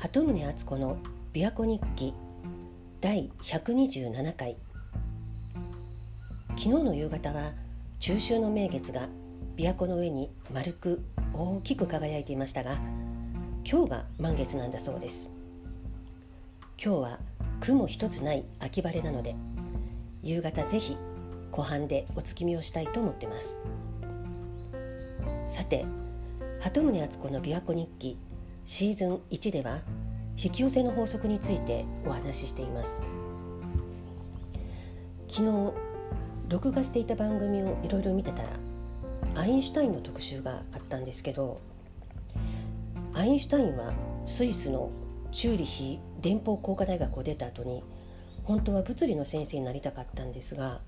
鳩宗敦子の琵琶湖日記第127回。昨日の夕方は中秋の名月が琵琶湖の上に丸く大きく輝いていましたが今日が満月なんだそうです。今日は雲一つない秋晴れなので夕方ぜひ湖畔でお月見をしたいと思ってます。さて鳩宗敦子の琵琶湖日記シーズン1では引き寄せの法則についてお話ししています。昨日録画していた番組をいろいろ見てたらアインシュタインの特集があったんですけどアインシュタインはスイスのチューリヒ連邦工科大学を出た後に本当は物理の先生になりたかったんですが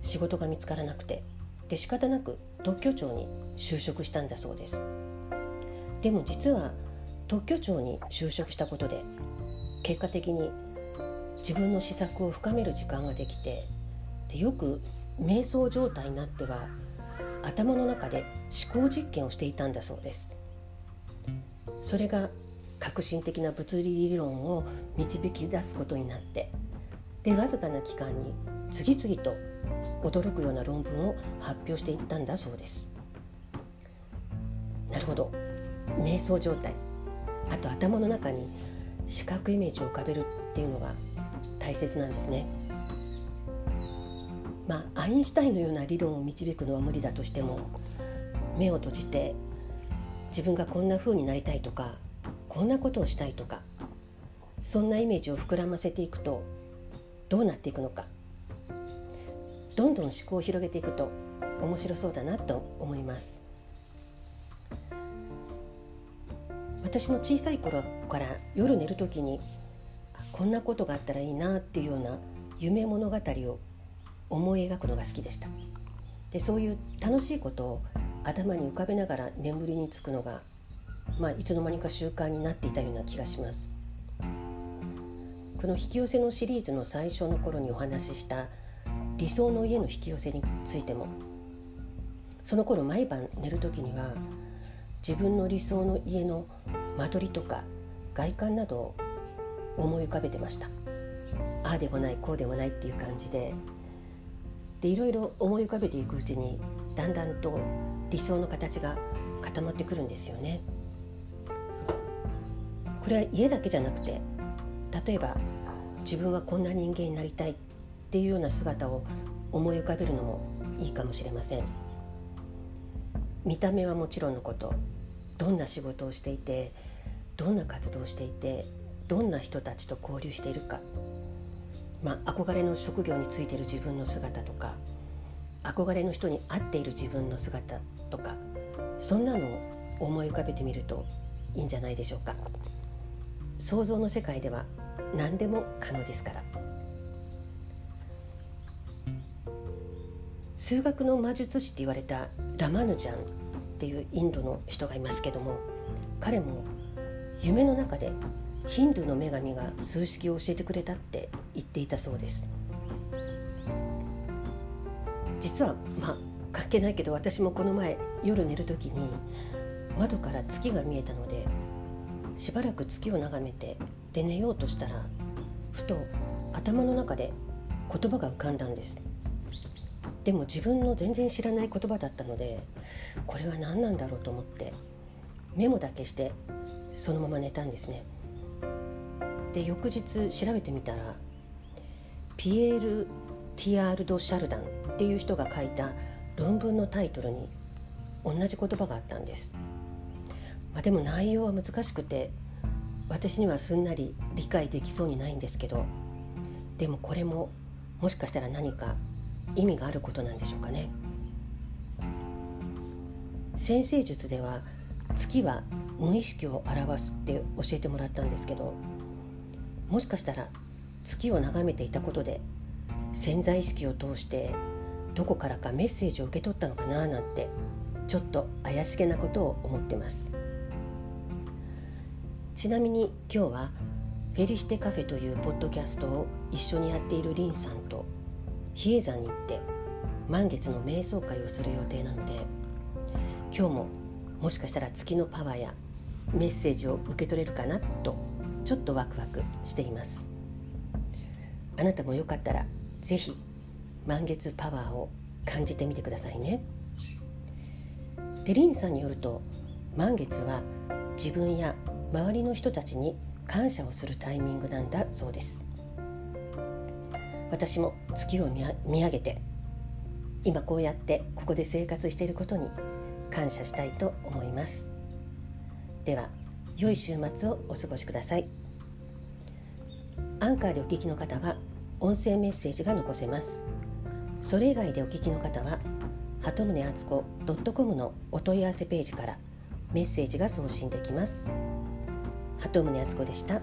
仕事が見つからなくてで仕方なく特許庁に就職したんだそうです。でも実は特許庁に就職したことで結果的に自分の施策を深める時間ができてでよく瞑想状態になっては頭の中で思考実験をしていたんだそうです。それが革新的な物理理論を導き出すことになってでわずかな期間に次々と驚くような論文を発表していったんだそうです。なるほど。瞑想状態。あと頭の中に視覚イメージを浮かべるっていうのが大切なんですね。まあアインシュタインのような理論を導くのは無理だとしても目を閉じて自分がこんな風になりたいとかこんなことをしたいとかそんなイメージを膨らませていくとどうなっていくのか。どんどん思考を広げていくと面白そうだなと思います。私も小さい頃から夜寝る時にこんなことがあったらいいなっていうような夢物語を思い描くのが好きでした。でそういう楽しいことを頭に浮かべながら眠りにつくのが、まあ、いつの間にか習慣になっていたような気がします。この引き寄せのシリーズの最初の頃にお話しした理想の家の引き寄せについてもその頃毎晩寝る時には自分の理想の家の間取りとか外観などを思い浮かべてました。ああでもないこうでもないっていう感じで。でいろいろ思い浮かべていくうちにだんだんと理想の形が固まってくるんですよね。これは家だけじゃなくて例えば自分はこんな人間になりたいっていうような姿を思い浮かべるのもいいかもしれません。見た目はもちろんのことどんな仕事をしていてどんな活動をしていてどんな人たちと交流しているか、まあ、憧れの職業についている自分の姿とか憧れの人に会っている自分の姿とかそんなのを思い浮かべてみるといいんじゃないでしょうか想像の世界では何でも可能ですから。数学の魔術師って言われたラマヌジャンっていうインドの人がいますけども彼も夢の中でヒンドゥーの女神が数式を教えてくれたって言っていたそうです。実はまあ関係ないけど私もこの前夜寝る時に窓から月が見えたのでしばらく月を眺めてで寝ようとしたらふと頭の中で言葉が浮かんだんです。でも自分の全然知らない言葉だったのでこれは何なんだろうと思ってメモだけしてそのまま寝たんですね。で翌日調べてみたらピエール・ティアールド・シャルダンっていう人が書いた論文のタイトルに同じ言葉があったんです。まあ、でも内容は難しくて私にはすんなり理解できそうにないんですけどでもこれももしかしたら何か意味があることなんでしょうかね。先生術では月は無意識を表すって教えてもらったんですけどもしかしたら月を眺めていたことで潜在意識を通してどこからかメッセージを受け取ったのかななんてちょっと怪しげなことを思ってます。ちなみに今日はフェリシテカフェというポッドキャストを一緒にやっているリンさんと比叡山に行って満月の瞑想会をする予定なので今日ももしかしたら月のパワーやメッセージを受け取れるかなとちょっとワクワクしています。あなたもよかったら是非満月パワーを感じてみてくださいね。デリンさんによると満月は自分や周りの人たちに感謝をするタイミングなんだそうです。私も月を見上げて今こうやってここで生活していることに感謝したいと思います。では良い週末をお過ごしください。アンカーでお聞きの方は音声メッセージが残せます。それ以外でお聞きの方は鳩宗敦子 .com のお問い合わせページからメッセージが送信できます。鳩宗敦子でした。